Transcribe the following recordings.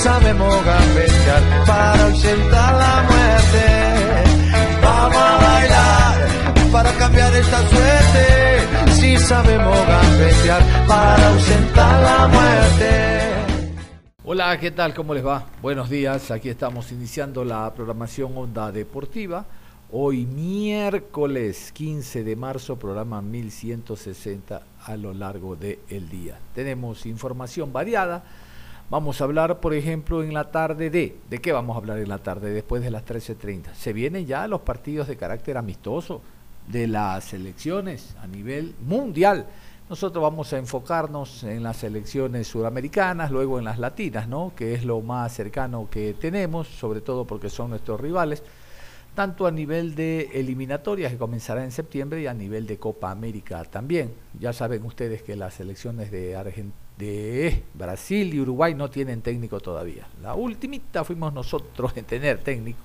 Sabemos gambetear para ausentar la muerte. Vamos a bailar para cambiar esta suerte. Si sabemos gambetear para ausentar la muerte. Hola, ¿qué tal? ¿Cómo les va? Buenos días. Aquí estamos iniciando la programación Onda Deportiva. Hoy miércoles 15 de marzo, programa 1160 a lo largo del día. Tenemos información variada Vamos a hablar, por ejemplo, en la tarde de... ¿De qué vamos a hablar en la tarde después de las 13.30? Se vienen ya los partidos de carácter amistoso de las elecciones a nivel mundial. Nosotros vamos a enfocarnos en las elecciones sudamericanas, luego en las latinas, ¿no? Que es lo más cercano que tenemos, sobre todo porque son nuestros rivales, tanto a nivel de eliminatorias que comenzará en septiembre y a nivel de Copa América también. Ya saben ustedes que las elecciones de Argentina de Brasil y Uruguay no tienen técnico todavía. La ultimita fuimos nosotros en tener técnico.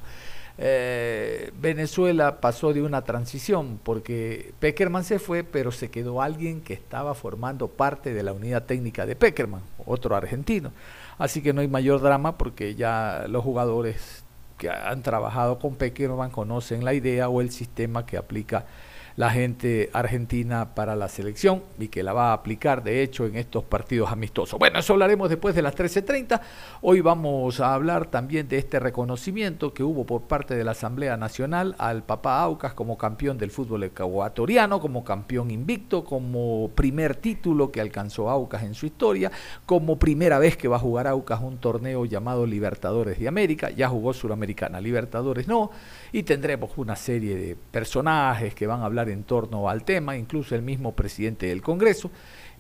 Eh, Venezuela pasó de una transición porque Peckerman se fue, pero se quedó alguien que estaba formando parte de la unidad técnica de Peckerman, otro argentino. Así que no hay mayor drama porque ya los jugadores que han trabajado con Peckerman conocen la idea o el sistema que aplica la gente argentina para la selección y que la va a aplicar de hecho en estos partidos amistosos. Bueno, eso hablaremos después de las 13.30. Hoy vamos a hablar también de este reconocimiento que hubo por parte de la Asamblea Nacional al papá Aucas como campeón del fútbol ecuatoriano, como campeón invicto, como primer título que alcanzó Aucas en su historia, como primera vez que va a jugar Aucas un torneo llamado Libertadores de América, ya jugó Suramericana, Libertadores no, y tendremos una serie de personajes que van a hablar en torno al tema, incluso el mismo presidente del Congreso.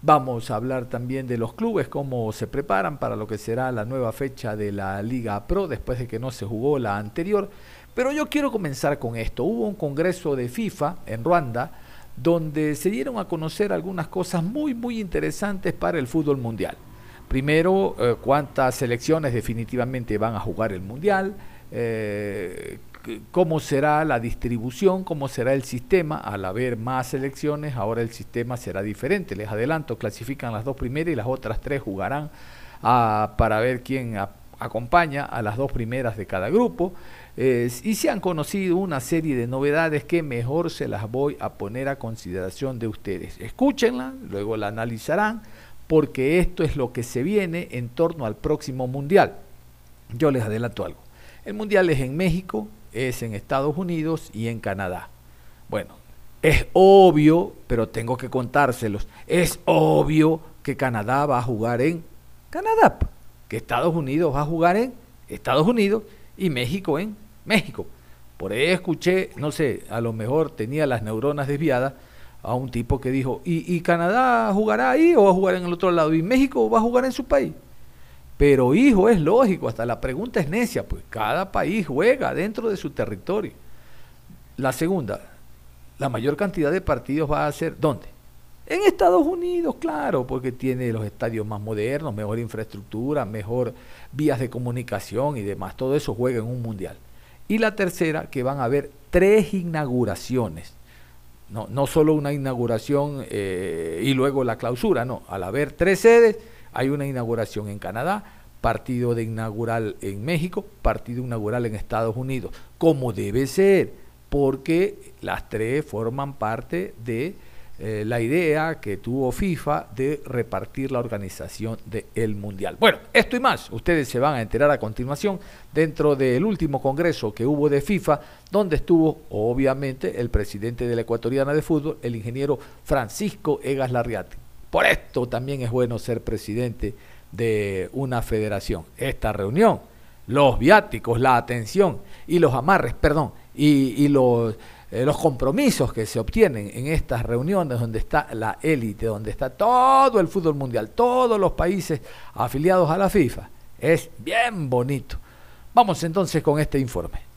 Vamos a hablar también de los clubes, cómo se preparan para lo que será la nueva fecha de la Liga Pro después de que no se jugó la anterior. Pero yo quiero comenzar con esto. Hubo un congreso de FIFA en Ruanda donde se dieron a conocer algunas cosas muy, muy interesantes para el fútbol mundial. Primero, eh, cuántas selecciones definitivamente van a jugar el mundial, eh, cómo será la distribución, cómo será el sistema. Al haber más elecciones, ahora el sistema será diferente. Les adelanto, clasifican las dos primeras y las otras tres jugarán ah, para ver quién acompaña a las dos primeras de cada grupo. y se han conocido una serie de novedades que mejor se las voy a poner a consideración de ustedes. Escúchenla, luego la analizarán, porque esto es lo que se viene en torno al próximo Mundial. Yo les adelanto algo. El Mundial es en México, es en Estados Unidos y en Canadá. Bueno, es obvio, pero tengo que contárselos, es obvio que Canadá va a jugar en Canadá, que Estados Unidos va a jugar en Estados Unidos y México en México. Por ahí escuché, no sé, a lo mejor tenía las neuronas desviadas a un tipo que dijo, ¿y, Canadá jugará ahí o va a jugar en el otro lado? ¿Y México va a jugar en su país? Pero hijo, es lógico, hasta la pregunta es necia, pues cada país juega dentro de su territorio. La segunda, la mayor cantidad de partidos va a ser ¿dónde? En Estados Unidos, claro, porque tiene los estadios más modernos, mejor infraestructura, mejor vías de comunicación y demás. Todo eso juega en un mundial. Y la tercera, que van a haber tres inauguraciones. No, no solo una inauguración eh, y luego la clausura, no. Al haber tres sedes, hay una inauguración en Canadá, partido de inaugural en México, partido inaugural en Estados Unidos, como debe ser, porque las tres forman parte de eh, la idea que tuvo FIFA de repartir la organización del Mundial. Bueno, esto y más, ustedes se van a enterar a continuación dentro del último congreso que hubo de FIFA, donde estuvo obviamente el presidente de la Ecuatoriana de Fútbol, el ingeniero Francisco Egas Larriati. Por esto también es bueno ser presidente de una federación. Esta reunión, los viáticos, la atención y los amarres, perdón, y, los, eh, los compromisos que se obtienen en estas reuniones donde está la élite, donde está todo el fútbol mundial, todos los países afiliados a la FIFA, es bien bonito. Vamos entonces con este informe.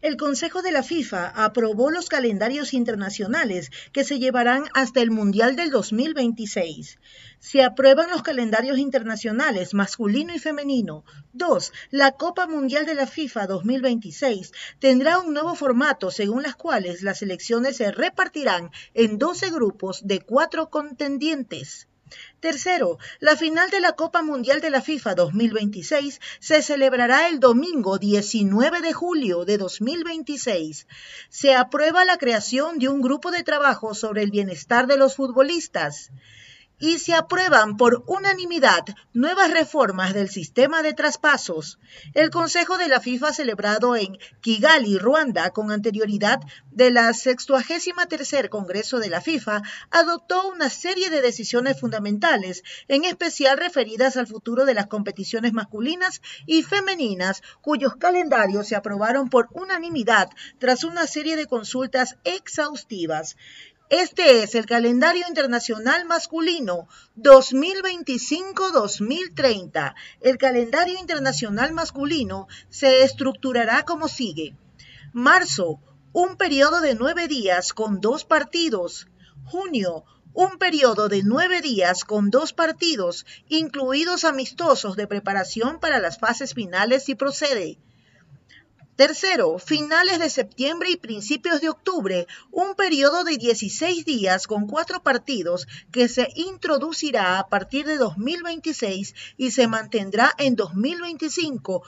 El Consejo de la FIFA aprobó los calendarios internacionales que se llevarán hasta el Mundial del 2026. Se aprueban los calendarios internacionales masculino y femenino. 2. La Copa Mundial de la FIFA 2026 tendrá un nuevo formato según las cuales las elecciones se repartirán en 12 grupos de cuatro contendientes. Tercero, la final de la Copa Mundial de la FIFA 2026 se celebrará el domingo 19 de julio de 2026. Se aprueba la creación de un grupo de trabajo sobre el bienestar de los futbolistas y se aprueban por unanimidad nuevas reformas del sistema de traspasos. El Consejo de la FIFA celebrado en Kigali, Ruanda, con anterioridad de la 63 Congreso de la FIFA, adoptó una serie de decisiones fundamentales, en especial referidas al futuro de las competiciones masculinas y femeninas, cuyos calendarios se aprobaron por unanimidad tras una serie de consultas exhaustivas. Este es el calendario internacional masculino 2025-2030. El calendario internacional masculino se estructurará como sigue. Marzo, un periodo de nueve días con dos partidos. Junio, un periodo de nueve días con dos partidos, incluidos amistosos de preparación para las fases finales si procede. Tercero, finales de septiembre y principios de octubre, un periodo de 16 días con cuatro partidos que se introducirá a partir de 2026 y se mantendrá en 2025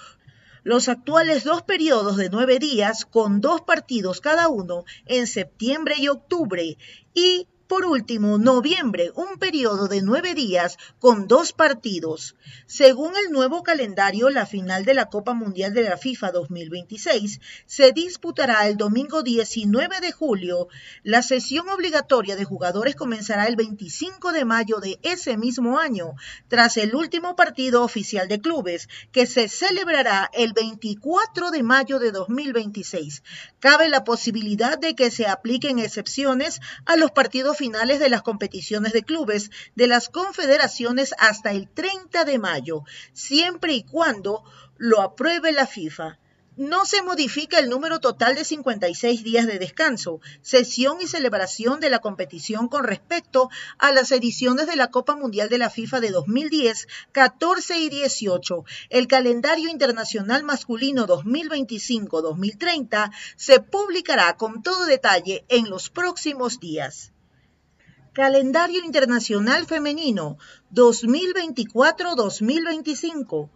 los actuales dos periodos de nueve días con dos partidos cada uno en septiembre y octubre y por último, noviembre, un periodo de nueve días con dos partidos. Según el nuevo calendario, la final de la Copa Mundial de la FIFA 2026 se disputará el domingo 19 de julio. La sesión obligatoria de jugadores comenzará el 25 de mayo de ese mismo año, tras el último partido oficial de clubes, que se celebrará el 24 de mayo de 2026. Cabe la posibilidad de que se apliquen excepciones a los partidos finales de las competiciones de clubes de las confederaciones hasta el 30 de mayo, siempre y cuando lo apruebe la FIFA no se modifica el número total de 56 días de descanso, sesión y celebración de la competición con respecto a las ediciones de la Copa Mundial de la FIFA de 2010, 14 y 18. El calendario internacional masculino 2025-2030 se publicará con todo detalle en los próximos días. Calendario Internacional Femenino 2024-2025.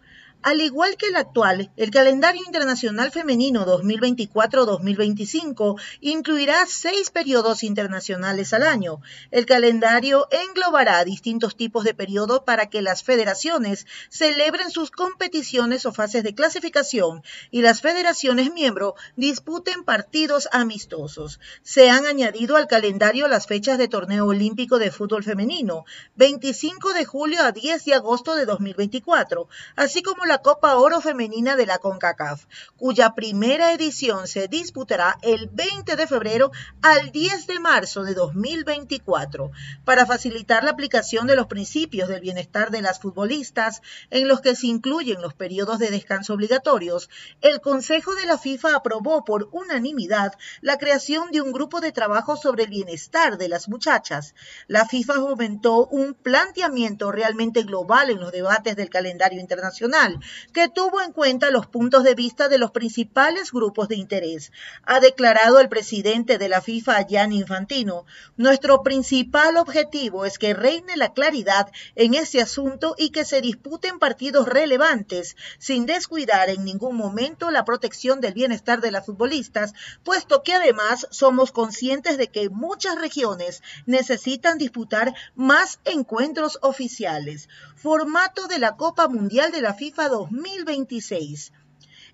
Al igual que el actual, el calendario internacional femenino 2024-2025 incluirá seis periodos internacionales al año. El calendario englobará distintos tipos de periodos para que las federaciones celebren sus competiciones o fases de clasificación y las federaciones miembro disputen partidos amistosos. Se han añadido al calendario las fechas de torneo olímpico de fútbol femenino, 25 de julio a 10 de agosto de 2024, así como la Copa Oro Femenina de la CONCACAF, cuya primera edición se disputará el 20 de febrero al 10 de marzo de 2024, para facilitar la aplicación de los principios del bienestar de las futbolistas, en los que se incluyen los periodos de descanso obligatorios, el Consejo de la FIFA aprobó por unanimidad la creación de un grupo de trabajo sobre el bienestar de las muchachas. La FIFA fomentó un planteamiento realmente global en los debates del calendario internacional, que tuvo en cuenta los puntos de vista de los principales grupos de interés. Ha declarado el presidente de la FIFA, Gianni Infantino, nuestro principal objetivo es que reine la claridad en ese asunto y que se disputen partidos relevantes, sin descuidar en ningún momento la protección del bienestar de las futbolistas, puesto que además somos conscientes de que muchas regiones necesitan disputar más encuentros oficiales. Formato de la Copa Mundial de la FIFA 2026.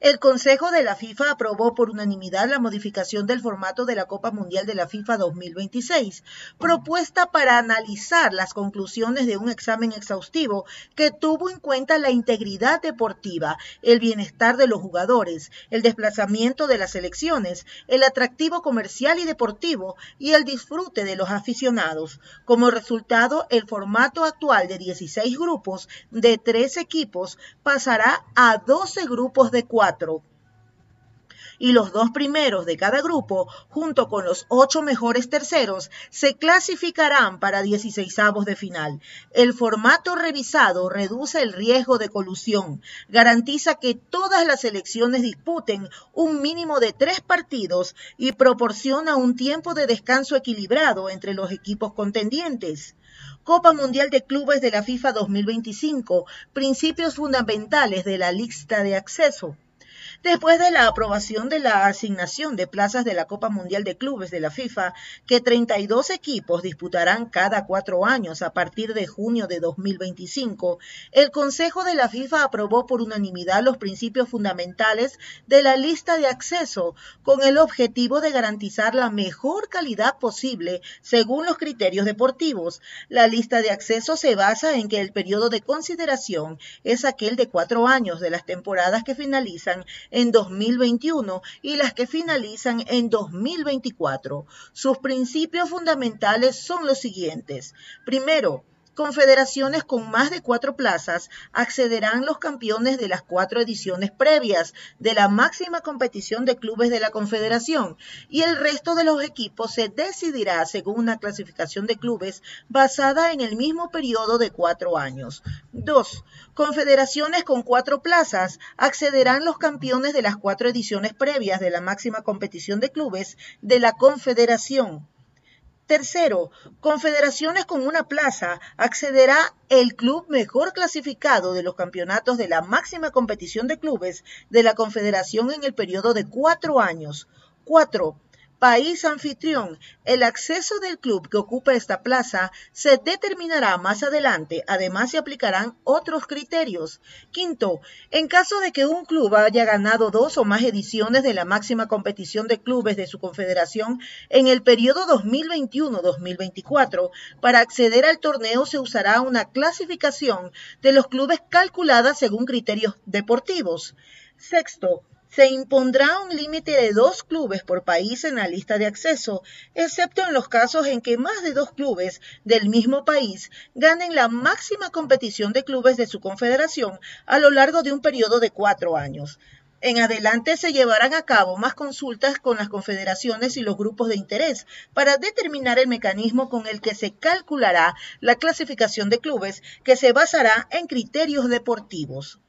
El Consejo de la FIFA aprobó por unanimidad la modificación del formato de la Copa Mundial de la FIFA 2026, propuesta para analizar las conclusiones de un examen exhaustivo que tuvo en cuenta la integridad deportiva, el bienestar de los jugadores, el desplazamiento de las elecciones, el atractivo comercial y deportivo y el disfrute de los aficionados. Como resultado, el formato actual de 16 grupos de tres equipos pasará a 12 grupos de y los dos primeros de cada grupo, junto con los ocho mejores terceros, se clasificarán para 16 de final. El formato revisado reduce el riesgo de colusión, garantiza que todas las selecciones disputen un mínimo de tres partidos y proporciona un tiempo de descanso equilibrado entre los equipos contendientes. Copa Mundial de Clubes de la FIFA 2025, principios fundamentales de la lista de acceso. Después de la aprobación de la asignación de plazas de la Copa Mundial de Clubes de la FIFA, que 32 equipos disputarán cada cuatro años a partir de junio de 2025, el Consejo de la FIFA aprobó por unanimidad los principios fundamentales de la lista de acceso con el objetivo de garantizar la mejor calidad posible según los criterios deportivos. La lista de acceso se basa en que el periodo de consideración es aquel de cuatro años de las temporadas que finalizan en 2021 y las que finalizan en 2024. Sus principios fundamentales son los siguientes. Primero, confederaciones con más de cuatro plazas accederán los campeones de las cuatro ediciones previas de la máxima competición de clubes de la confederación y el resto de los equipos se decidirá según una clasificación de clubes basada en el mismo periodo de cuatro años. Dos, confederaciones con cuatro plazas accederán los campeones de las cuatro ediciones previas de la máxima competición de clubes de la confederación. Tercero, confederaciones con una plaza accederá el club mejor clasificado de los campeonatos de la máxima competición de clubes de la confederación en el periodo de cuatro años. Cuatro, país anfitrión, el acceso del club que ocupa esta plaza se determinará más adelante. Además, se aplicarán otros criterios. Quinto, en caso de que un club haya ganado dos o más ediciones de la máxima competición de clubes de su confederación en el periodo 2021-2024, para acceder al torneo se usará una clasificación de los clubes calculada según criterios deportivos. Sexto, se impondrá un límite de dos clubes por país en la lista de acceso, excepto en los casos en que más de dos clubes del mismo país ganen la máxima competición de clubes de su confederación a lo largo de un periodo de cuatro años. En adelante se llevarán a cabo más consultas con las confederaciones y los grupos de interés para determinar el mecanismo con el que se calculará la clasificación de clubes que se basará en criterios deportivos.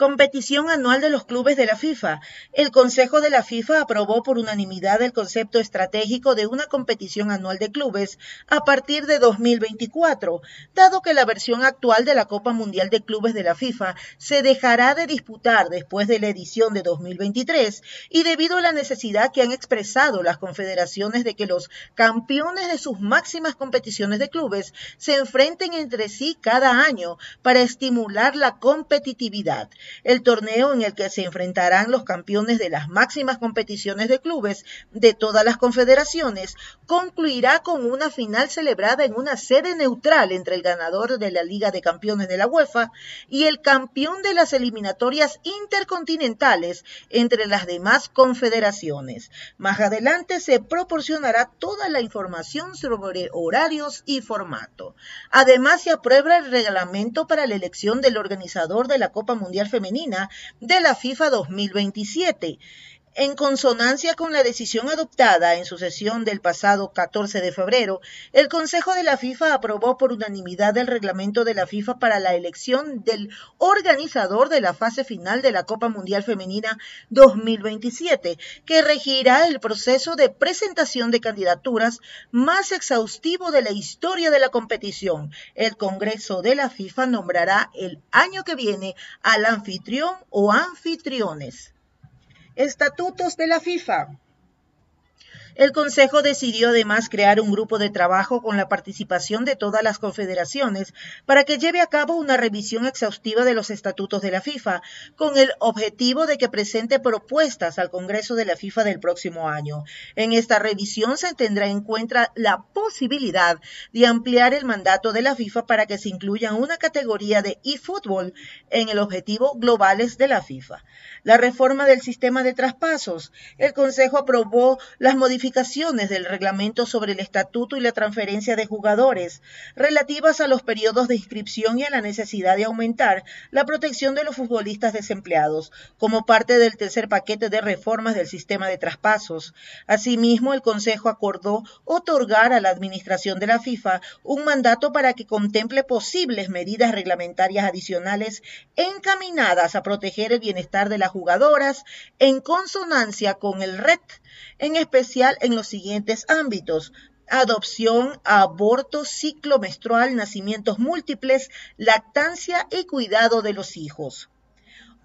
Competición anual de los clubes de la FIFA. El Consejo de la FIFA aprobó por unanimidad el concepto estratégico de una competición anual de clubes a partir de 2024, dado que la versión actual de la Copa Mundial de Clubes de la FIFA se dejará de disputar después de la edición de 2023 y debido a la necesidad que han expresado las confederaciones de que los campeones de sus máximas competiciones de clubes se enfrenten entre sí cada año para estimular la competitividad el torneo en el que se enfrentarán los campeones de las máximas competiciones de clubes de todas las confederaciones, concluirá con una final celebrada en una sede neutral entre el ganador de la Liga de Campeones de la UEFA y el campeón de las eliminatorias intercontinentales entre las demás confederaciones. Más adelante se proporcionará toda la información sobre horarios y formato. Además, se aprueba el reglamento para la elección del organizador de la Copa Mundial Femenina de la FIFA 2027 en consonancia con la decisión adoptada en su sesión del pasado 14 de febrero, el Consejo de la FIFA aprobó por unanimidad el reglamento de la FIFA para la elección del organizador de la fase final de la Copa Mundial Femenina 2027, que regirá el proceso de presentación de candidaturas más exhaustivo de la historia de la competición. El Congreso de la FIFA nombrará el año que viene al anfitrión o anfitriones. Estatutos de la FIFA. El Consejo decidió además crear un grupo de trabajo con la participación de todas las confederaciones para que lleve a cabo una revisión exhaustiva de los estatutos de la FIFA, con el objetivo de que presente propuestas al Congreso de la FIFA del próximo año. En esta revisión se tendrá en cuenta la posibilidad de ampliar el mandato de la FIFA para que se incluya una categoría de eFootball en el objetivo globales de la FIFA. La reforma del sistema de traspasos. El Consejo aprobó las modificaciones del reglamento sobre el estatuto y la transferencia de jugadores relativas a los periodos de inscripción y a la necesidad de aumentar la protección de los futbolistas desempleados como parte del tercer paquete de reformas del sistema de traspasos. Asimismo, el Consejo acordó otorgar a la Administración de la FIFA un mandato para que contemple posibles medidas reglamentarias adicionales encaminadas a proteger el bienestar de las jugadoras en consonancia con el RET, en especial en los siguientes ámbitos. Adopción, aborto, ciclo menstrual, nacimientos múltiples, lactancia y cuidado de los hijos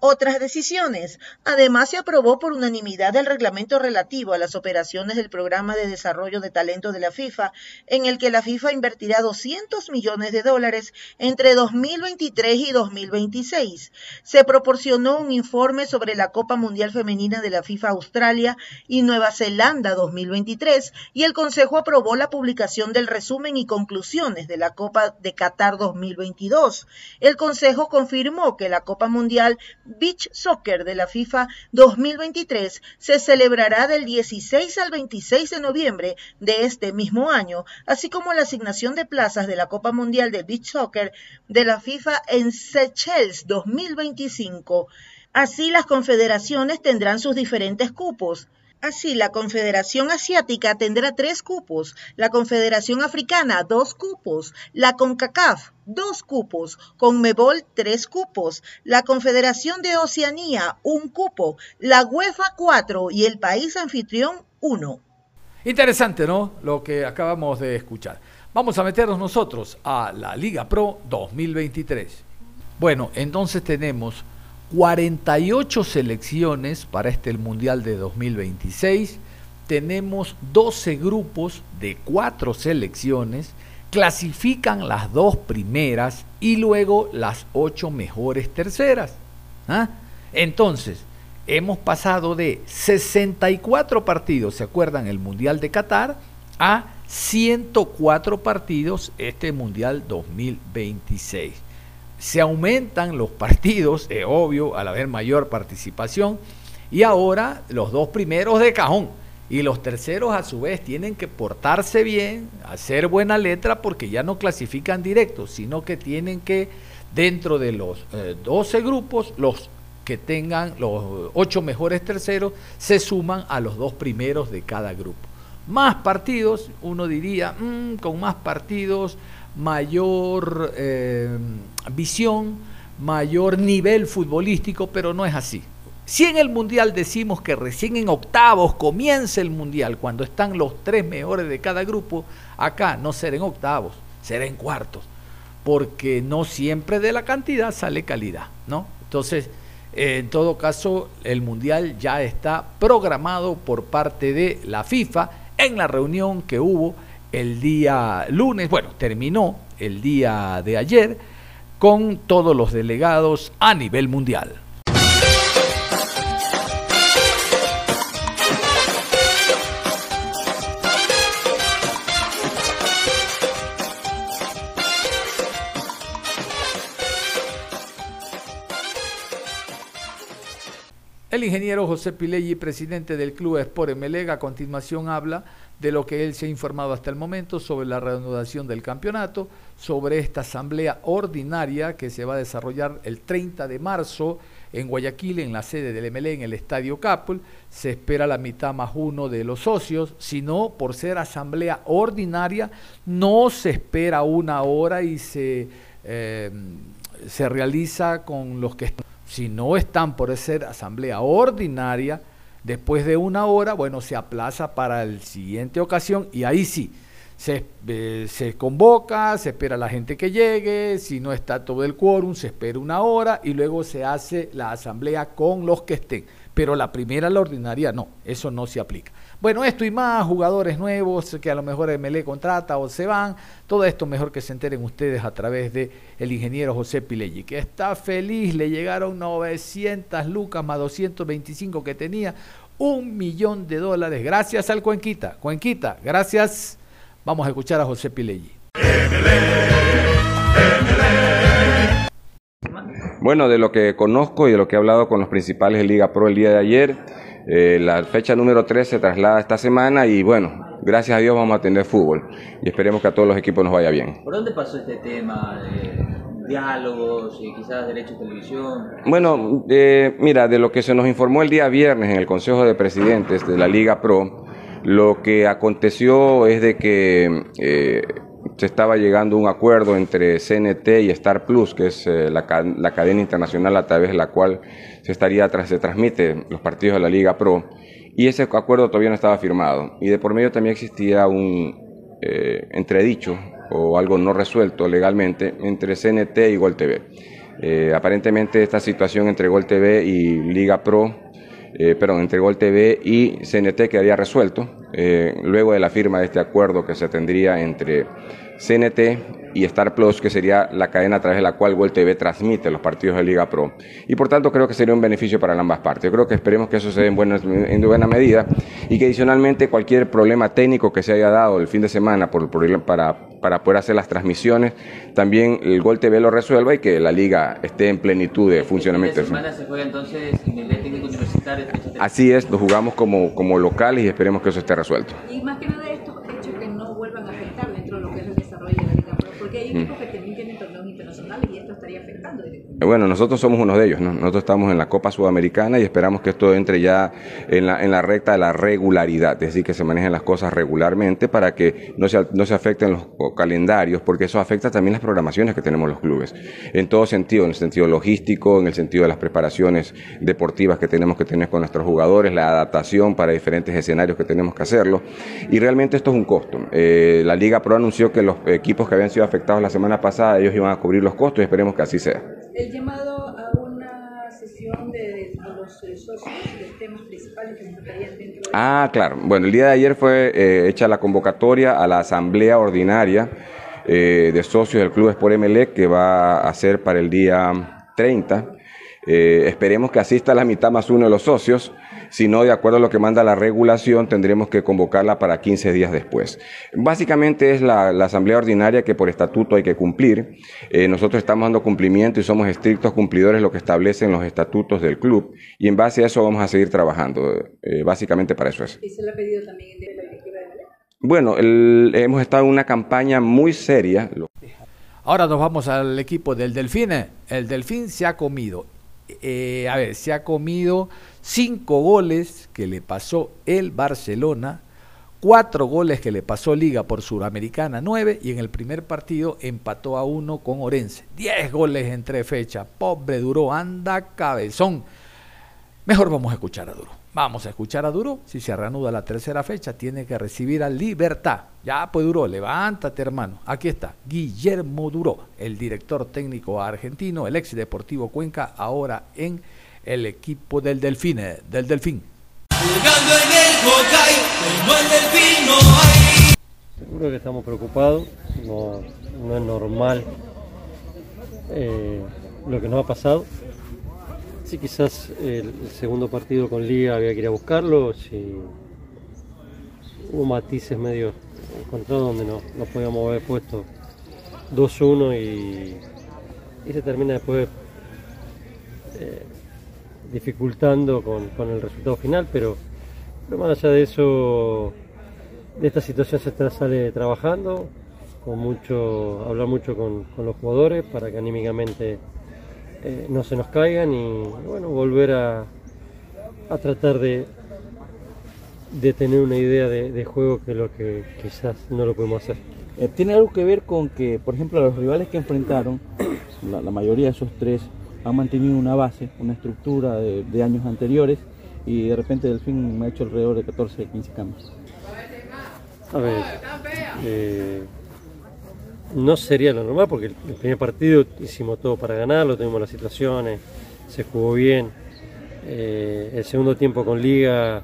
otras decisiones. Además, se aprobó por unanimidad el reglamento relativo a las operaciones del Programa de Desarrollo de Talento de la FIFA, en el que la FIFA invertirá 200 millones de dólares entre 2023 y 2026. Se proporcionó un informe sobre la Copa Mundial Femenina de la FIFA Australia y Nueva Zelanda 2023 y el Consejo aprobó la publicación del resumen y conclusiones de la Copa de Qatar 2022. El Consejo confirmó que la Copa Mundial Beach Soccer de la FIFA 2023 se celebrará del 16 al 26 de noviembre de este mismo año, así como la asignación de plazas de la Copa Mundial de Beach Soccer de la FIFA en Seychelles 2025. Así las confederaciones tendrán sus diferentes cupos. Así, la Confederación Asiática tendrá tres cupos, la Confederación Africana dos cupos, la CONCACAF dos cupos, CONMEBOL tres cupos, la Confederación de Oceanía un cupo, la UEFA cuatro y el país anfitrión uno. Interesante, ¿no? Lo que acabamos de escuchar. Vamos a meternos nosotros a la Liga Pro 2023. Bueno, entonces tenemos 48 selecciones para este el Mundial de 2026. Tenemos 12 grupos de 4 selecciones. Clasifican las dos primeras y luego las 8 mejores terceras. ¿Ah? Entonces, hemos pasado de 64 partidos, ¿se acuerdan? El Mundial de Qatar, a 104 partidos este Mundial 2026 se aumentan los partidos, es obvio, al haber mayor participación, y ahora los dos primeros de cajón. Y los terceros a su vez tienen que portarse bien, hacer buena letra porque ya no clasifican directos, sino que tienen que, dentro de los 12 eh, grupos, los que tengan los ocho mejores terceros, se suman a los dos primeros de cada grupo. Más partidos, uno diría, mm, con más partidos mayor eh, visión, mayor nivel futbolístico, pero no es así. Si en el Mundial decimos que recién en octavos comienza el Mundial, cuando están los tres mejores de cada grupo, acá no será en octavos, será en cuartos, porque no siempre de la cantidad sale calidad, ¿no? Entonces, en todo caso, el Mundial ya está programado por parte de la FIFA en la reunión que hubo el día lunes, bueno, terminó el día de ayer con todos los delegados a nivel mundial. El ingeniero José Pileggi, presidente del Club Sport Melega, a continuación habla de lo que él se ha informado hasta el momento sobre la reanudación del campeonato, sobre esta asamblea ordinaria que se va a desarrollar el 30 de marzo en Guayaquil, en la sede del MLE, en el Estadio Capul. Se espera la mitad más uno de los socios, sino por ser asamblea ordinaria, no se espera una hora y se, eh, se realiza con los que si no están por ser asamblea ordinaria, Después de una hora, bueno, se aplaza para la siguiente ocasión y ahí sí, Se, eh, se, convoca, se espera a la gente que llegue, si no está todo el quórum, se espera una hora y luego se hace la asamblea con los que estén. Pero la primera, la ordinaria, no, eso no se aplica. Bueno, esto y más, jugadores nuevos que a lo mejor MLE contrata o se van, todo esto mejor que se enteren ustedes a través de ingeniero José Pileggi, que está feliz, le llegaron 900 lucas más 225 que tenía, un millón de dólares, gracias al Cuenquita. Cuenquita, gracias. Vamos a escuchar a José Pileggi. Bueno, de lo que conozco y de lo que he hablado con los principales de Liga Pro el día de ayer, eh, la fecha número 3 se traslada esta semana y bueno, gracias a Dios vamos a tener fútbol y esperemos que a todos los equipos nos vaya bien. ¿Por dónde pasó este tema de diálogos y quizás derechos de televisión? Bueno, eh, mira, de lo que se nos informó el día viernes en el Consejo de Presidentes de la Liga Pro, lo que aconteció es de que eh, se estaba llegando a un acuerdo entre CNT y Star Plus, que es eh, la, la, cadena internacional a través de la cual se estaría se transmite los partidos de la Liga Pro, y ese acuerdo todavía no estaba firmado. Y de por medio también existía un eh, entredicho o algo no resuelto legalmente entre CNT y Gol TV. Eh, aparentemente esta situación entre Gol TV y Liga Pro, eh, perdón, entre Gol TV y CNT quedaría resuelto eh, luego de la firma de este acuerdo que se tendría entre CNT y Star Plus, que sería la cadena a través de la cual Gol TV transmite los partidos de Liga Pro. Y por tanto creo que sería un beneficio para ambas partes. Yo creo que esperemos que eso se dé en buena, en buena medida y que adicionalmente cualquier problema técnico que se haya dado el fin de semana por, por, para, para poder hacer las transmisiones, también el Gol TV lo resuelva y que la liga esté en plenitud de funcionamiento. ¿Esta semana se juega entonces en el técnico universitario? Así es, lo jugamos como, como locales y esperemos que eso esté resuelto. Y más que nada estos hechos que no vuelvan a afectar dentro de lo que es el desarrollo de la Liga Pro, porque hay equipos que también tienen torneos internacionales y esto estaría afectando directamente. Bueno, nosotros somos uno de ellos, ¿no? nosotros estamos en la Copa Sudamericana y esperamos que esto entre ya en la, en la recta de la regularidad, es decir, que se manejen las cosas regularmente para que no se, no se afecten los calendarios, porque eso afecta también las programaciones que tenemos los clubes, en todo sentido, en el sentido logístico, en el sentido de las preparaciones deportivas que tenemos que tener con nuestros jugadores, la adaptación para diferentes escenarios que tenemos que hacerlo, y realmente esto es un costo. Eh, la Liga Pro anunció que los equipos que habían sido afectados la semana pasada, ellos iban a cubrir los costos y esperemos que así sea. El llamado a una sesión de, los eh, socios, los temas principales que se tratarían dentro de... Ah, claro. Bueno, el día de ayer fue eh, hecha la convocatoria a la asamblea ordinaria eh, de socios del Club Sport MLE que va a ser para el día 30. Eh, esperemos que asista la mitad más uno de los socios. Si no, de acuerdo a lo que manda la regulación, tendremos que convocarla para 15 días después. Básicamente es la, la asamblea ordinaria que por estatuto hay que cumplir. Eh, nosotros estamos dando cumplimiento y somos estrictos cumplidores de lo que establecen los estatutos del club y en base a eso vamos a seguir trabajando. Eh, básicamente para eso es. Y se le ha pedido también de la directiva de Malé. Bueno, el, hemos estado en una campaña muy seria. Ahora nos vamos al equipo del Delfín. El Delfín se ha comido, eh, a ver, se ha comido cinco goles que le pasó el Barcelona, cuatro goles que le pasó Liga por Suramericana, nueve, y en el primer partido empató a uno con Orense. Diez goles en tres fechas. Pobre Duro, anda cabezón. Mejor vamos a escuchar a Duro. Vamos a escuchar a Duro. Si se reanuda la tercera fecha, tiene que recibir a Libertad. Ya, pues Duro, levántate, hermano. Aquí está, Guillermo Duro, el director técnico argentino, el ex Deportivo Cuenca, ahora en el equipo del Delfín. Del Delfín. Jugando en el Cocay, como el delfín no hay. Seguro que estamos preocupados, no, no es normal eh, lo que nos ha pasado. Sí, quizás el, segundo partido con Liga había que ir a buscarlo, si hubo matices medio encontrados donde no, no podíamos haber puesto 2-1 y, y se termina después eh, dificultando con, con el resultado final, pero, pero más allá de eso, de esta situación se sale trabajando, con mucho, hablar mucho con, con los jugadores para que anímicamente eh, no se nos caigan y bueno, volver a, a tratar de, de tener una idea de, de juego que lo que quizás no lo podemos hacer. Eh, ¿Tiene algo que ver con que, por ejemplo, los rivales que enfrentaron, la, la mayoría de esos tres han mantenido una base, una estructura de, de años anteriores y de repente Delfín me ha hecho alrededor de 14, 15 cambios? A ver, Eh, no sería lo normal porque el primer partido hicimos todo para ganarlo, tuvimos las situaciones, se jugó bien. Eh, el segundo tiempo con Liga,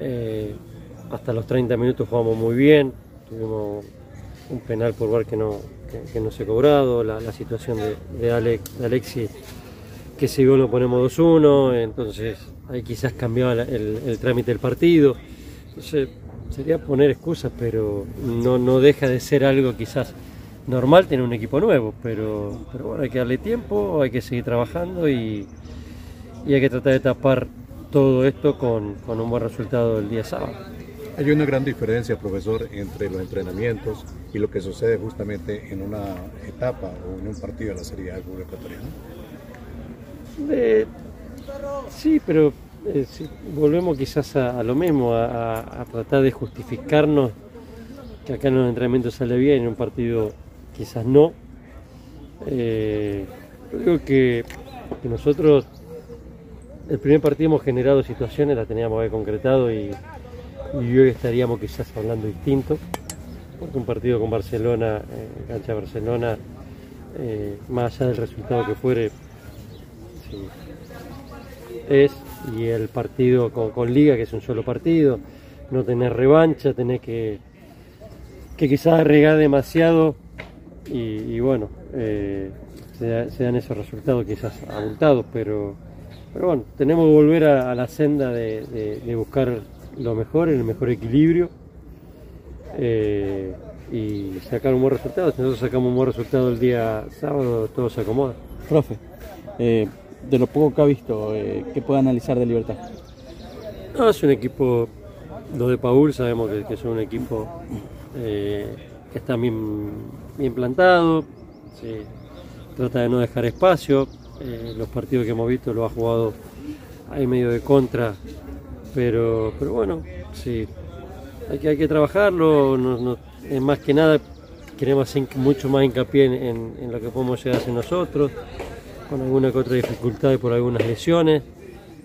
eh, hasta los 30 minutos jugamos muy bien, tuvimos un penal por ver que no, que, no se ha cobrado, la, situación de, de, que si gol lo ponemos 2-1, entonces ahí quizás cambiaba el, el, trámite del partido. Entonces sería poner excusas, pero no, no deja de ser algo quizás normal tener un equipo nuevo, pero, pero bueno, hay que darle tiempo, hay que seguir trabajando y, y hay que tratar de tapar todo esto con, con, un buen resultado el día sábado. Hay una gran diferencia, profesor, entre los entrenamientos y lo que sucede justamente en una etapa o en un partido de la Serie A del ecuatoriano. sí, pero eh, volvemos quizás a, lo mismo, a, a, tratar de justificarnos que acá en los entrenamientos sale bien, en un partido quizás no. Eh, creo que, nosotros el primer partido hemos generado situaciones, las teníamos que concretado y, hoy estaríamos quizás hablando distinto, porque un partido con Barcelona, eh, cancha Barcelona, eh, más allá del resultado que fuere, es, y el partido con, con, Liga, que es un solo partido, no tener revancha, tener que, que quizás arriesgar demasiado y, bueno, eh, se, dan esos resultados quizás abultados, pero, pero bueno, tenemos que volver a, la senda de, buscar lo mejor, el mejor equilibrio eh, y sacar un buen resultado. Si nosotros sacamos un buen resultado el día sábado, todo se acomoda. Profe, eh, de lo poco que ha visto, ¿qué puede analizar de Libertad? No, es un equipo, los de Paul sabemos que, que es un equipo está bien, bien plantado, trata de no dejar espacio, eh, los partidos que hemos visto lo ha jugado ahí medio de contra, pero, pero bueno, sí, hay que, hay que trabajarlo, más que nada queremos mucho más hincapié en, lo que podemos llegar a hacer nosotros, con alguna que otra dificultad por algunas lesiones,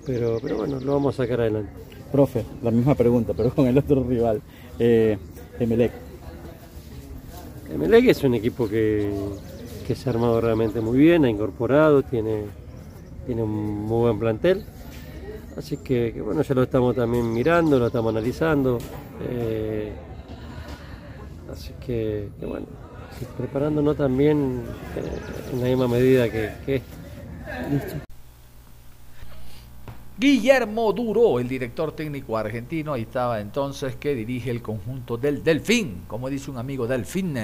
pero, pero bueno, lo vamos a sacar adelante. Profe, la misma pregunta, pero con el otro rival, eh, Emelec. Emelec es un equipo que, se ha armado realmente muy bien, ha incorporado, tiene, tiene un muy buen plantel. Así que, bueno, ya lo estamos también mirando, lo estamos analizando. Eh, así que, bueno, preparándonos también eh, en la misma medida que, que Listo. Guillermo Duro, el director técnico argentino, ahí estaba entonces, que dirige el conjunto del Delfín, como dice un amigo Delfín.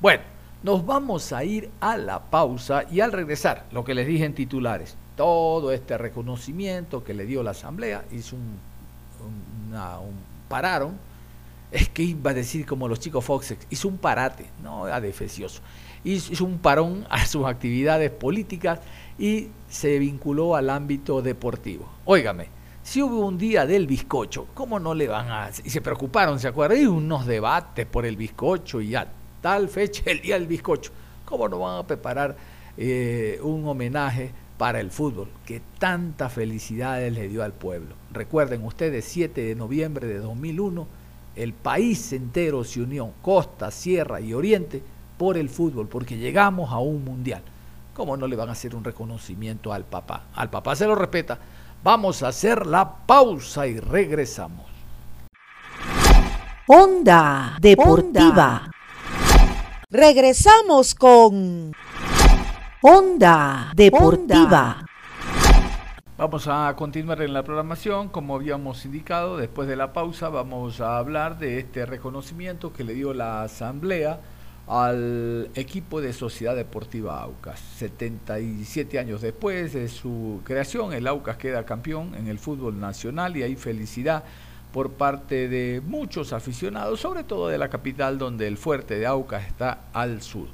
Bueno, nos vamos a ir a la pausa y al regresar, lo que les dije en titulares, todo este reconocimiento que le dio la Asamblea, hizo un, pararon, es que iba a decir como los chicos Fox, hizo un parate, no, era defecioso, hizo un parón a sus actividades políticas y se vinculó al ámbito deportivo. Óigame, si hubo un día del bizcocho, ¿cómo no le van a...? Y se preocuparon, ¿se acuerdan? Y unos debates por el bizcocho y ya tal fecha el día del bizcocho. ¿Cómo no van a preparar eh, un homenaje para el fútbol que tantas felicidades le dio al pueblo? Recuerden ustedes, 7 de noviembre de 2001, el país entero se unió, costa, sierra y oriente, por el fútbol, porque llegamos a un mundial. ¿Cómo no le van a hacer un reconocimiento al papá? Al papá se lo respeta. Vamos a hacer la pausa y regresamos. Onda Deportiva. Regresamos con Onda Deportiva. Vamos a continuar en la programación, como habíamos indicado, después de la pausa vamos a hablar de este reconocimiento que le dio la Asamblea al equipo de Sociedad Deportiva Aucas. 77 años después de su creación, el Aucas queda campeón en el fútbol nacional y hay felicidad por parte de muchos aficionados, sobre todo de la capital donde el fuerte de Aucas está al sur.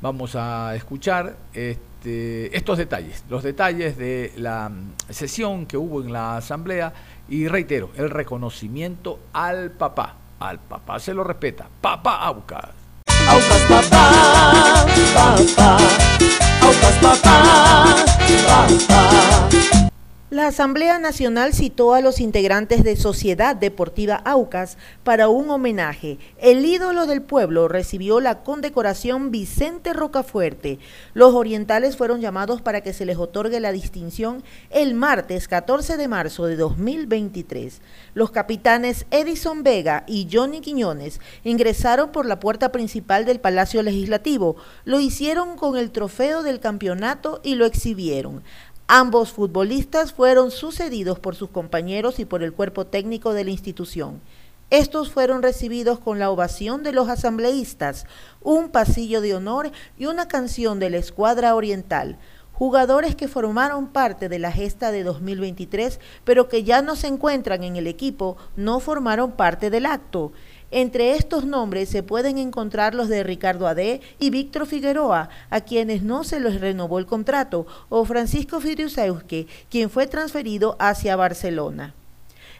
Vamos a escuchar este, estos detalles, los detalles de la mm, sesión que hubo en la asamblea y reitero, el reconocimiento al papá. Al papá se lo respeta. Papá Aucas. Papá, papá, Aucas papá, papá. La Asamblea Nacional citó a los integrantes de Sociedad Deportiva Aucas para un homenaje. El ídolo del pueblo recibió la condecoración Vicente Rocafuerte. Los orientales fueron llamados para que se les otorgue la distinción el martes 14 de marzo de 2023. Los capitanes Edison Vega y Johnny Quiñones ingresaron por la puerta principal del Palacio Legislativo. Lo hicieron con el trofeo del campeonato y lo exhibieron. Ambos futbolistas fueron sucedidos por sus compañeros y por el cuerpo técnico de la institución. Estos fueron recibidos con la ovación de los asambleístas, un pasillo de honor y una canción de la escuadra oriental. Jugadores que formaron parte de la gesta de 2023, pero que ya no se encuentran en el equipo, no formaron parte del acto. Entre estos nombres se pueden encontrar los de Ricardo Ade y Víctor Figueroa, a quienes no se les renovó el contrato, o Francisco Fidriuseuske, quien fue transferido hacia Barcelona.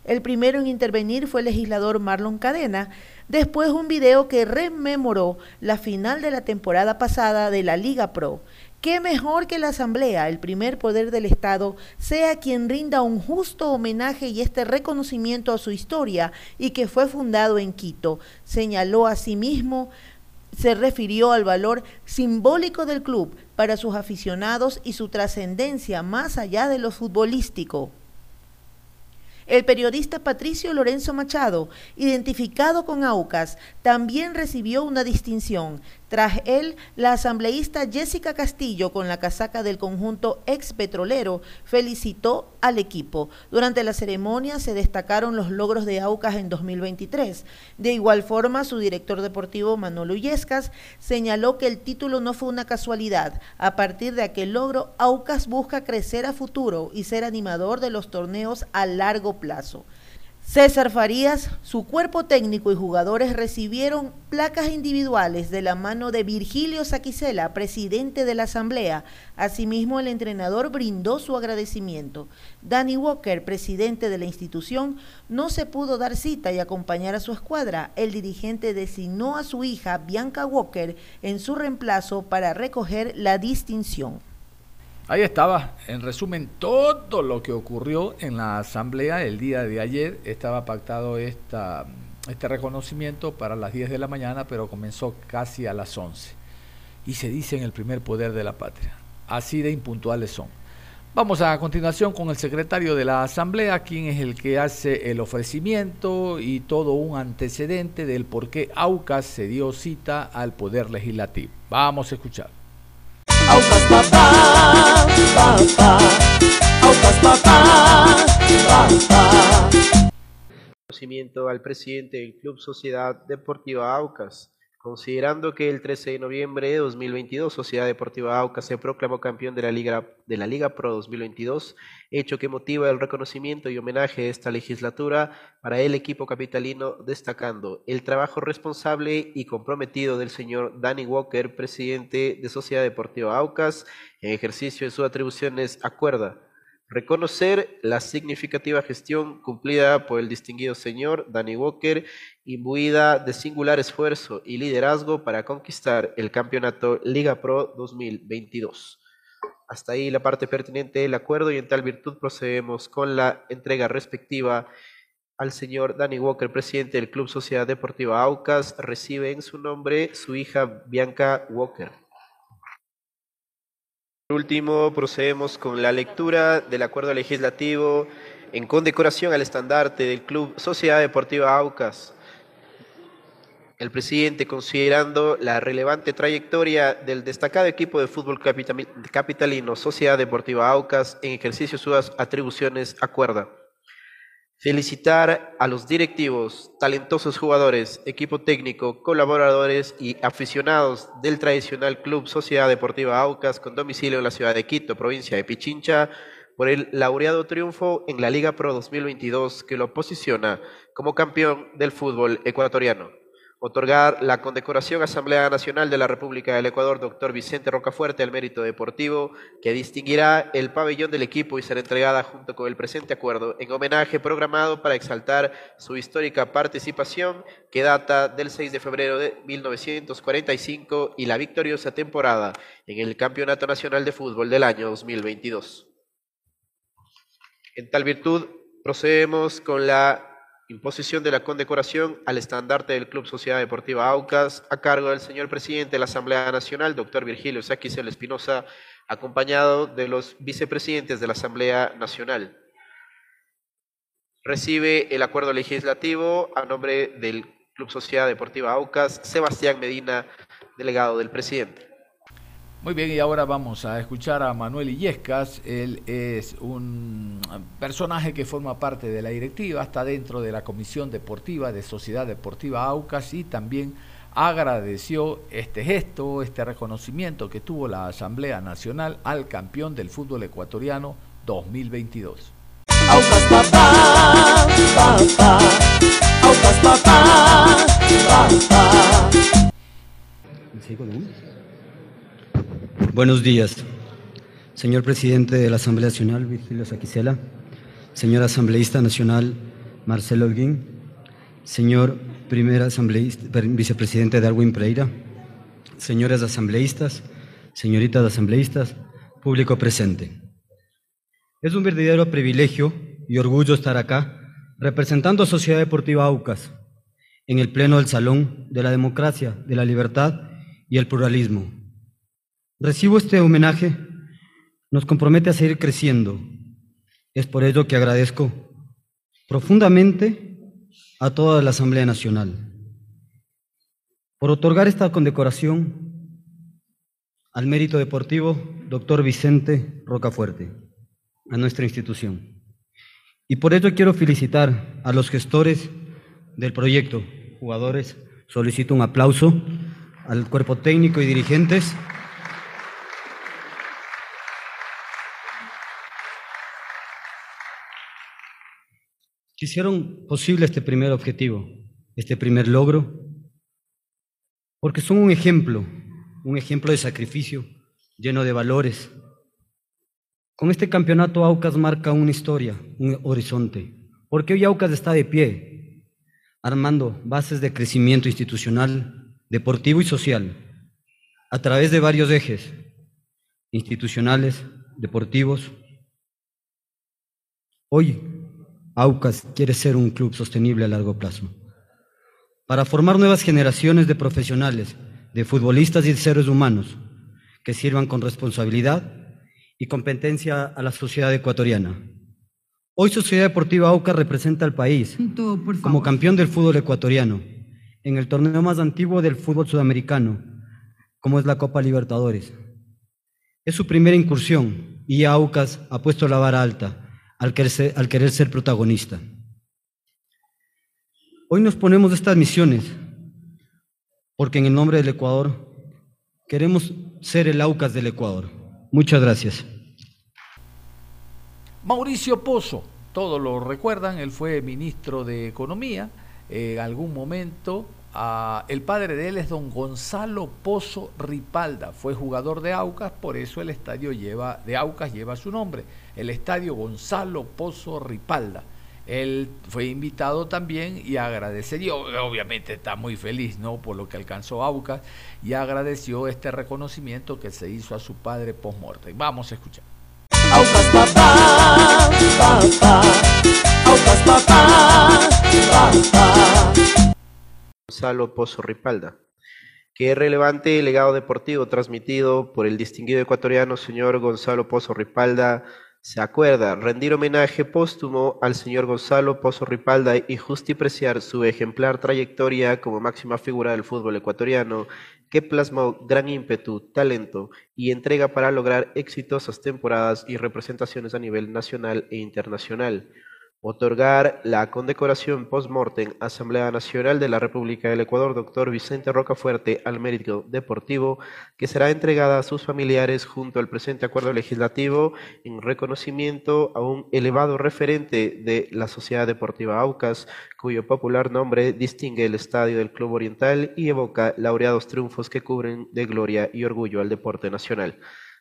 El primero en intervenir fue el legislador Marlon Cadena, después un video que rememoró la final de la temporada pasada de la Liga Pro. Qué mejor que la Asamblea, el primer poder del Estado, sea quien rinda un justo homenaje y este reconocimiento a su historia y que fue fundado en Quito. Señaló asimismo se refirió al valor simbólico del club para sus aficionados y su trascendencia más allá de lo futbolístico. El periodista Patricio Lorenzo Machado, identificado con AUCAS, también recibió una distinción. Tras él, la asambleísta Jessica Castillo, con la casaca del conjunto ex petrolero, felicitó al equipo. Durante la ceremonia se destacaron los logros de Aucas en 2023. De igual forma, su director deportivo Manolo Yescas señaló que el título no fue una casualidad. A partir de aquel logro, Aucas busca crecer a futuro y ser animador de los torneos a largo plazo. César Farías, su cuerpo técnico y jugadores recibieron placas individuales de la mano de Virgilio Saquicela, presidente de la Asamblea. Asimismo, el entrenador brindó su agradecimiento. Danny Walker, presidente de la institución, no se pudo dar cita y acompañar a su escuadra. El dirigente designó a su hija, Bianca Walker, en su reemplazo para recoger la distinción. Ahí estaba, en resumen, todo lo que ocurrió en la asamblea el día de ayer. Estaba pactado este reconocimiento para las 10 de la mañana, pero comenzó casi a las 11. Y se dice en el primer poder de la patria. Así de impuntuales son. Vamos a continuación con el secretario de la Asamblea, quien es el que hace el ofrecimiento y todo un antecedente del por qué AUCAS se dio cita al Poder Legislativo. Vamos a escuchar. Aucas papá, Aucas papá, papá. Conocimiento al presidente del Club Sociedad Deportiva Aucas, considerando que el 13 de noviembre de 2022 Sociedad Deportiva Aucas se proclamó campeón de la Liga, de la Liga Pro 2022 hecho que motiva el reconocimiento y homenaje de esta legislatura para el equipo capitalino, destacando el trabajo responsable y comprometido del señor Danny Walker, presidente de Sociedad Deportiva Aucas, en ejercicio de sus atribuciones acuerda. Reconocer la significativa gestión cumplida por el distinguido señor Danny Walker, imbuida de singular esfuerzo y liderazgo para conquistar el campeonato Liga Pro 2022. Hasta ahí la parte pertinente del acuerdo y en tal virtud procedemos con la entrega respectiva al señor Danny Walker, presidente del Club Sociedad Deportiva Aucas. Recibe en su nombre su hija Bianca Walker. Por último, procedemos con la lectura del acuerdo legislativo en condecoración al estandarte del Club Sociedad Deportiva Aucas. El presidente, considerando la relevante trayectoria del destacado equipo de fútbol capitalino Sociedad Deportiva Aucas en ejercicio de sus atribuciones, acuerda felicitar a los directivos, talentosos jugadores, equipo técnico, colaboradores y aficionados del tradicional Club Sociedad Deportiva Aucas con domicilio en la ciudad de Quito, provincia de Pichincha, por el laureado triunfo en la Liga Pro 2022 que lo posiciona como campeón del fútbol ecuatoriano otorgar la condecoración Asamblea Nacional de la República del Ecuador, doctor Vicente Rocafuerte, al mérito deportivo, que distinguirá el pabellón del equipo y será entregada junto con el presente acuerdo en homenaje programado para exaltar su histórica participación que data del 6 de febrero de 1945 y la victoriosa temporada en el Campeonato Nacional de Fútbol del año 2022. En tal virtud, procedemos con la imposición de la condecoración al estandarte del Club Sociedad Deportiva Aucas a cargo del señor presidente de la Asamblea Nacional, doctor Virgilio Sáquicel Espinosa, acompañado de los vicepresidentes de la Asamblea Nacional. Recibe el acuerdo legislativo a nombre del Club Sociedad Deportiva Aucas, Sebastián Medina, delegado del presidente. Muy bien, y ahora vamos a escuchar a Manuel Illescas. Él es un personaje que forma parte de la directiva, está dentro de la Comisión Deportiva de Sociedad Deportiva Aucas y también agradeció este gesto, este reconocimiento que tuvo la Asamblea Nacional al campeón del fútbol ecuatoriano 2022. Aucas papá, papá, Aucas papá, papá. Buenos días, señor presidente de la Asamblea Nacional, Virgilio Saquicela, señor asambleísta nacional, Marcelo Holguín, señor primer asambleísta, vicepresidente Darwin Pereira, señores asambleístas, señoritas asambleístas, público presente. Es un verdadero privilegio y orgullo estar acá representando a Sociedad Deportiva Aucas en el pleno del Salón de la Democracia, de la Libertad y el Pluralismo Recibo este homenaje, nos compromete a seguir creciendo. Es por ello que agradezco profundamente a toda la Asamblea Nacional por otorgar esta condecoración al mérito deportivo doctor Vicente Rocafuerte, a nuestra institución. Y por ello quiero felicitar a los gestores del proyecto, jugadores, solicito un aplauso al cuerpo técnico y dirigentes. Que hicieron posible este primer objetivo, este primer logro, porque son un ejemplo, un ejemplo de sacrificio lleno de valores. Con este campeonato Aucas marca una historia, un horizonte, porque hoy Aucas está de pie, armando bases de crecimiento institucional, deportivo y social, a través de varios ejes, institucionales, deportivos. Hoy Aucas quiere ser un club sostenible a largo plazo. Para formar nuevas generaciones de profesionales, de futbolistas y de seres humanos que sirvan con responsabilidad y competencia a la sociedad ecuatoriana. Hoy Sociedad Deportiva Aucas representa al país como campeón del fútbol ecuatoriano en el torneo más antiguo del fútbol sudamericano, como es la Copa Libertadores. Es su primera incursión y Aucas ha puesto la vara alta al querer, ser, protagonista. Hoy nos ponemos estas misiones porque en el nombre del Ecuador queremos ser el AUCAS del Ecuador. Muchas gracias. Mauricio Pozo, todos lo recuerdan, él fue ministro de Economía, en algún momento el padre de él es don Gonzalo Pozo Ripalda, fue jugador de Aucas, por eso el estadio lleva, de Aucas lleva su nombre, el estadio Gonzalo Pozo Ripalda. Él fue invitado también y agradeció, obviamente está muy feliz ¿no? por lo que alcanzó Aucas y agradeció este reconocimiento que se hizo a su padre post-mortem. Vamos a escuchar. Aucas papá, papá, Aucas papá, papá. Gonzalo Pozo Ripalda. Qué relevante legado deportivo transmitido por el distinguido ecuatoriano señor Gonzalo Pozo Ripalda. Se acuerda rendir homenaje póstumo al señor Gonzalo Pozo Ripalda y justipreciar su ejemplar trayectoria como máxima figura del fútbol ecuatoriano, que plasmó gran ímpetu, talento y entrega para lograr exitosas temporadas y representaciones a nivel nacional e internacional Otorgar la condecoración post-mortem Asamblea Nacional de la República del Ecuador, doctor Vicente Rocafuerte, al mérito deportivo, que será entregada a sus familiares junto al presente acuerdo legislativo en reconocimiento a un elevado referente de la Sociedad Deportiva Aucas, cuyo popular nombre distingue el estadio del Club Oriental y evoca laureados triunfos que cubren de gloria y orgullo al deporte nacional.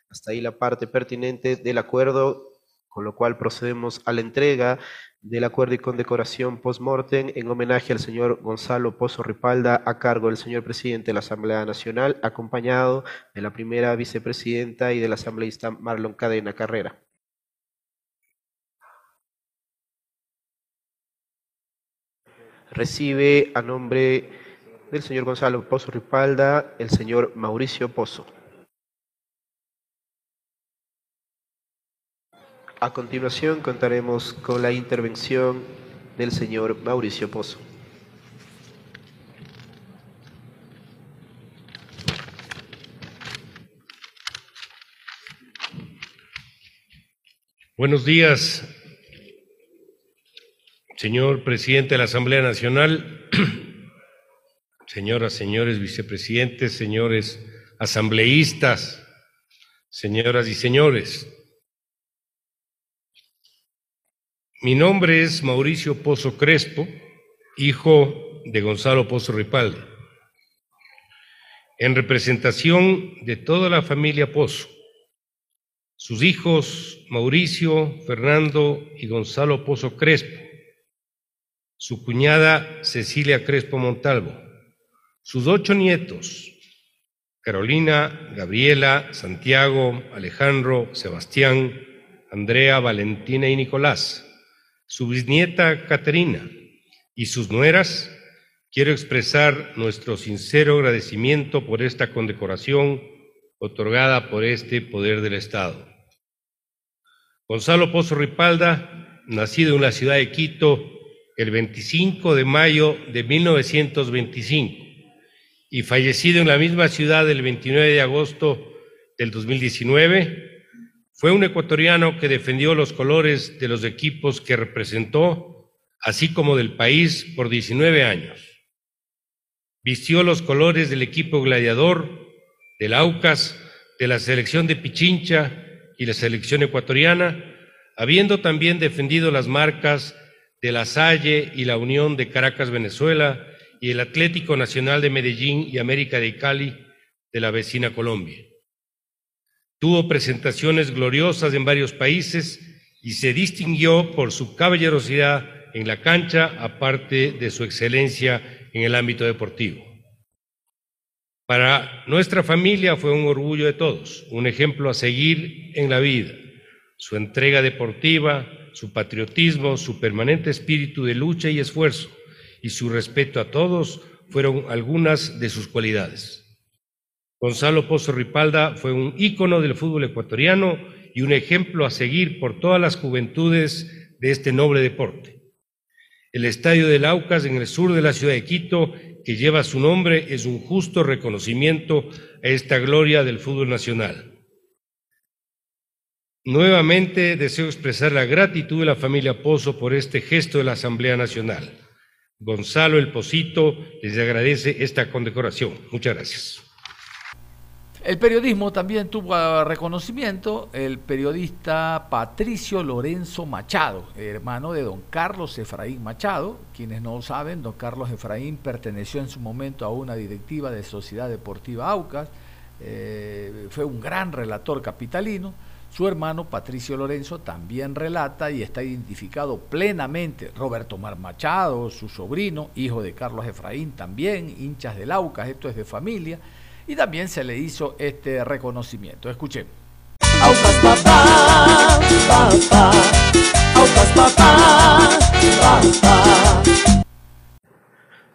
Hasta ahí la parte pertinente del acuerdo con lo cual procedemos a la entrega del acuerdo y condecoración post-mortem en homenaje al señor Gonzalo Pozo Ripalda a cargo del señor presidente de la Asamblea Nacional, acompañado de la primera vicepresidenta y del asambleísta Marlon Cadena Carrera. Recibe a nombre del señor Gonzalo Pozo Ripalda el señor Mauricio Pozo. A continuación contaremos con la intervención del señor Mauricio Pozo. Buenos días, señor presidente de la Asamblea Nacional, señoras, señores vicepresidentes, señores asambleístas, señoras y señores. Mi nombre es Mauricio Pozo Crespo, hijo de Gonzalo Pozo Ripaldi. En representación de toda la familia Pozo, sus hijos Mauricio, Fernando y Gonzalo Pozo Crespo, su cuñada Cecilia Crespo Montalvo, sus ocho nietos, Carolina, Gabriela, Santiago, Alejandro, Sebastián, Andrea, Valentina y Nicolás, su bisnieta Caterina y sus nueras, quiero expresar nuestro sincero agradecimiento por esta condecoración otorgada por este poder del Estado. Gonzalo Pozo Ripalda, nacido en la ciudad de Quito el 25 de mayo de 1925 y fallecido en la misma ciudad el 29 de agosto del 2019, fue un ecuatoriano que defendió los colores de los equipos que representó, así como del país, por 19 años. Vistió los colores del equipo gladiador, del Aucas, de la selección de Pichincha y la selección ecuatoriana, habiendo también defendido las marcas de la Salle y la Unión de Caracas, Venezuela, y el Atlético Nacional de Medellín y América de Cali de la vecina Colombia. Tuvo presentaciones gloriosas en varios países y se distinguió por su caballerosidad en la cancha, aparte de su excelencia en el ámbito deportivo. Para nuestra familia fue un orgullo de todos, un ejemplo a seguir en la vida. Su entrega deportiva, su patriotismo, su permanente espíritu de lucha y esfuerzo y su respeto a todos fueron algunas de sus cualidades. Gonzalo Pozo Ripalda fue un ícono del fútbol ecuatoriano y un ejemplo a seguir por todas las juventudes de este noble deporte. El estadio del Aucas en el sur de la ciudad de Quito, que lleva su nombre, es un justo reconocimiento a esta gloria del fútbol nacional. Nuevamente deseo expresar la gratitud de la familia Pozo por este gesto de la Asamblea Nacional. Gonzalo El Pocito les agradece esta condecoración. Muchas gracias. El periodismo también tuvo reconocimiento. El periodista Patricio Lorenzo Machado, hermano de don Carlos Efraín Machado. Quienes no lo saben, don Carlos Efraín perteneció en su momento a una directiva de Sociedad Deportiva Aucas. Eh, fue un gran relator capitalino. Su hermano Patricio Lorenzo también relata y está identificado plenamente. Roberto Mar Machado, su sobrino, hijo de Carlos Efraín, también, hinchas del Aucas, esto es de familia y también se le hizo este reconocimiento. Escuchen.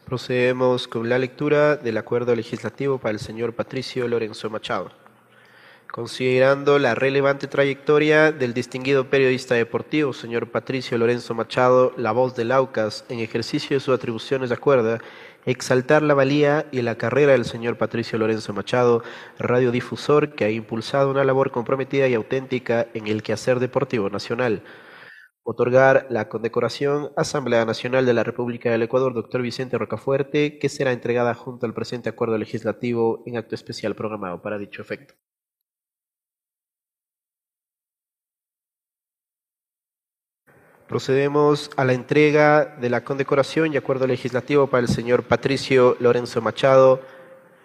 Procedemos con la lectura del acuerdo legislativo para el señor Patricio Lorenzo Machado. Considerando la relevante trayectoria del distinguido periodista deportivo, señor Patricio Lorenzo Machado, la voz del Aucas, en ejercicio de sus atribuciones de acuerdo, exaltar la valía y la carrera del señor Patricio Lorenzo Machado, radiodifusor que ha impulsado una labor comprometida y auténtica en el quehacer deportivo nacional. Otorgar la condecoración Asamblea Nacional de la República del Ecuador, doctor Vicente Rocafuerte, que será entregada junto al presente acuerdo legislativo en acto especial programado para dicho efecto. Procedemos a la entrega de la condecoración y acuerdo legislativo para el señor Patricio Lorenzo Machado,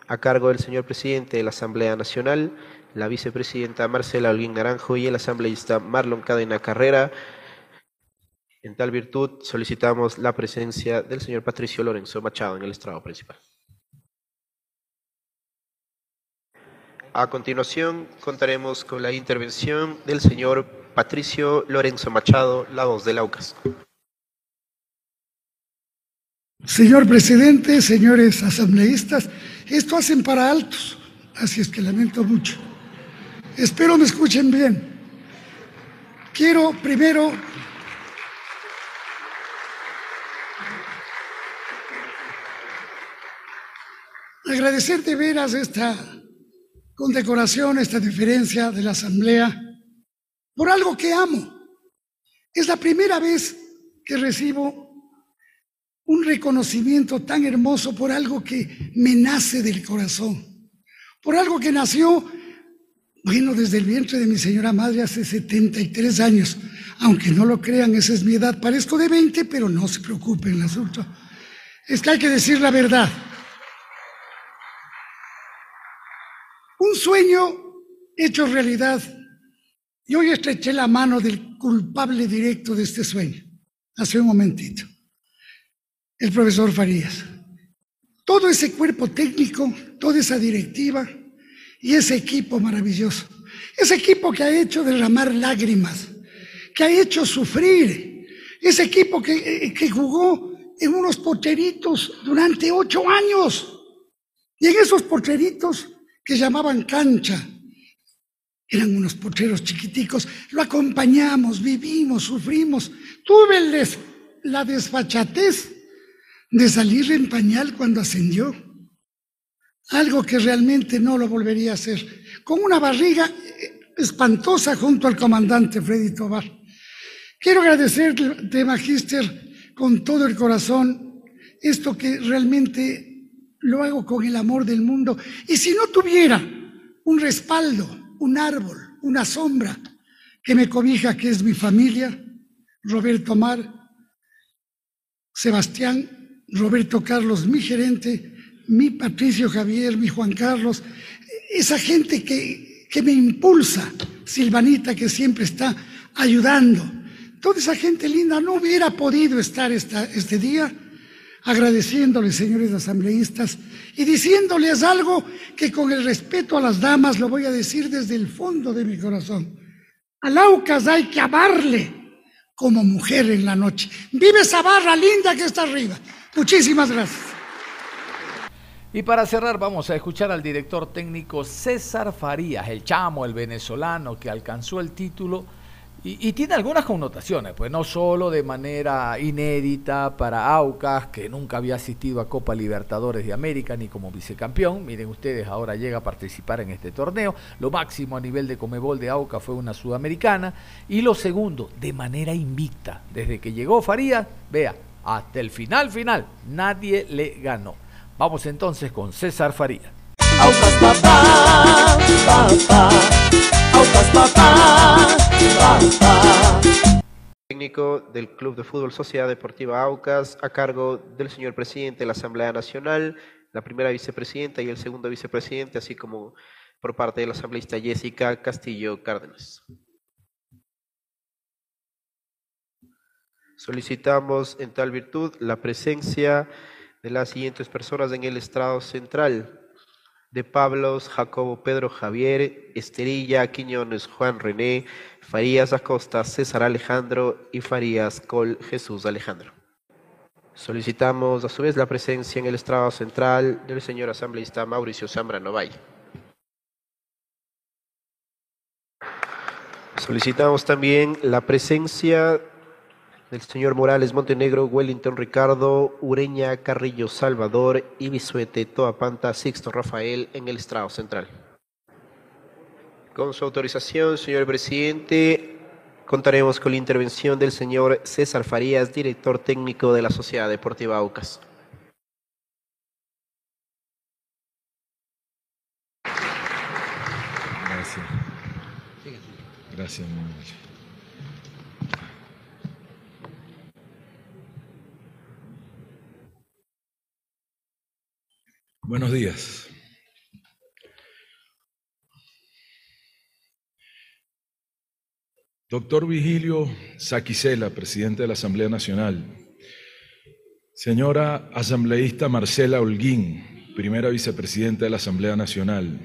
a cargo del señor presidente de la Asamblea Nacional, la vicepresidenta Marcela Holguín Naranjo y el asambleísta Marlon Cadena Carrera. En tal virtud, solicitamos la presencia del señor Patricio Lorenzo Machado en el estrado principal. A continuación, contaremos con la intervención del señor Patricio Lorenzo Machado, La Voz del Aucas. Señor presidente, señores asambleístas, esto hacen para altos, así es que lamento mucho. Espero me escuchen bien. Quiero primero agradecer de veras esta condecoración, esta diferencia de la Asamblea por algo que amo. Es la primera vez que recibo un reconocimiento tan hermoso por algo que me nace del corazón, por algo que nació, bueno, desde el vientre de mi señora madre hace 73 años. Aunque no lo crean, esa es mi edad. Parezco de 20, pero no se preocupen, el asunto es que hay que decir la verdad. Un sueño hecho realidad. Y hoy estreché la mano del culpable directo de este sueño, hace un momentito, el profesor Farías. Todo ese cuerpo técnico, toda esa directiva y ese equipo maravilloso, ese equipo que ha hecho derramar lágrimas, que ha hecho sufrir, ese equipo que, que jugó en unos pocheritos durante ocho años. Y en esos pocheritos que llamaban cancha. Eran unos pocheros chiquiticos. Lo acompañamos, vivimos, sufrimos. Tuve la desfachatez de salir en pañal cuando ascendió. Algo que realmente no lo volvería a hacer. Con una barriga eh, espantosa junto al comandante Freddy Tobar. Quiero agradecerte, Magíster, con todo el corazón esto que realmente lo hago con el amor del mundo. Y si no tuviera un respaldo, un árbol, una sombra que me cobija, que es mi familia, Roberto Mar, Sebastián, Roberto Carlos, mi gerente, mi Patricio Javier, mi Juan Carlos, esa gente que, que me impulsa, Silvanita que siempre está ayudando, toda esa gente linda no hubiera podido estar esta, este día agradeciéndoles, señores asambleístas, y diciéndoles algo que con el respeto a las damas lo voy a decir desde el fondo de mi corazón. A Laucas hay que amarle como mujer en la noche. Vive esa barra linda que está arriba. Muchísimas gracias. Y para cerrar vamos a escuchar al director técnico César Farías, el chamo, el venezolano que alcanzó el título y, tiene algunas connotaciones, pues no solo de manera inédita para Aucas, que nunca había asistido a Copa Libertadores de América ni como vicecampeón. Miren ustedes, ahora llega a participar en este torneo. Lo máximo a nivel de Comebol de Aucas fue una sudamericana. Y lo segundo, de manera invicta. Desde que llegó Farías, vea, hasta el final, final, nadie le ganó. Vamos entonces con César Farías. Aucas papá, papá, Técnico del Club de Fútbol Sociedad Deportiva Aucas, a cargo del señor presidente de la Asamblea Nacional, la primera vicepresidenta y el segundo vicepresidente, así como por parte de la asambleísta Jessica Castillo Cárdenas. Solicitamos en tal virtud la presencia de las siguientes personas en el estrado central de Pablos, Jacobo Pedro Javier, Esterilla, Quiñones, Juan René, Farías Acosta, César Alejandro y Farías Col Jesús Alejandro. Solicitamos a su vez la presencia en el estrado central del señor asambleísta Mauricio Zambrano Valle. Solicitamos también la presencia del señor Morales Montenegro, Wellington Ricardo, Ureña Carrillo Salvador y Bisuete Toapanta Sixto Rafael en el estrado central. Con su autorización, señor presidente, contaremos con la intervención del señor César Farías, director técnico de la Sociedad Deportiva Aucas. Gracias. Gracias, Buenos días. Doctor Vigilio Saquicela, presidente de la Asamblea Nacional. Señora asambleísta Marcela Holguín, primera vicepresidenta de la Asamblea Nacional.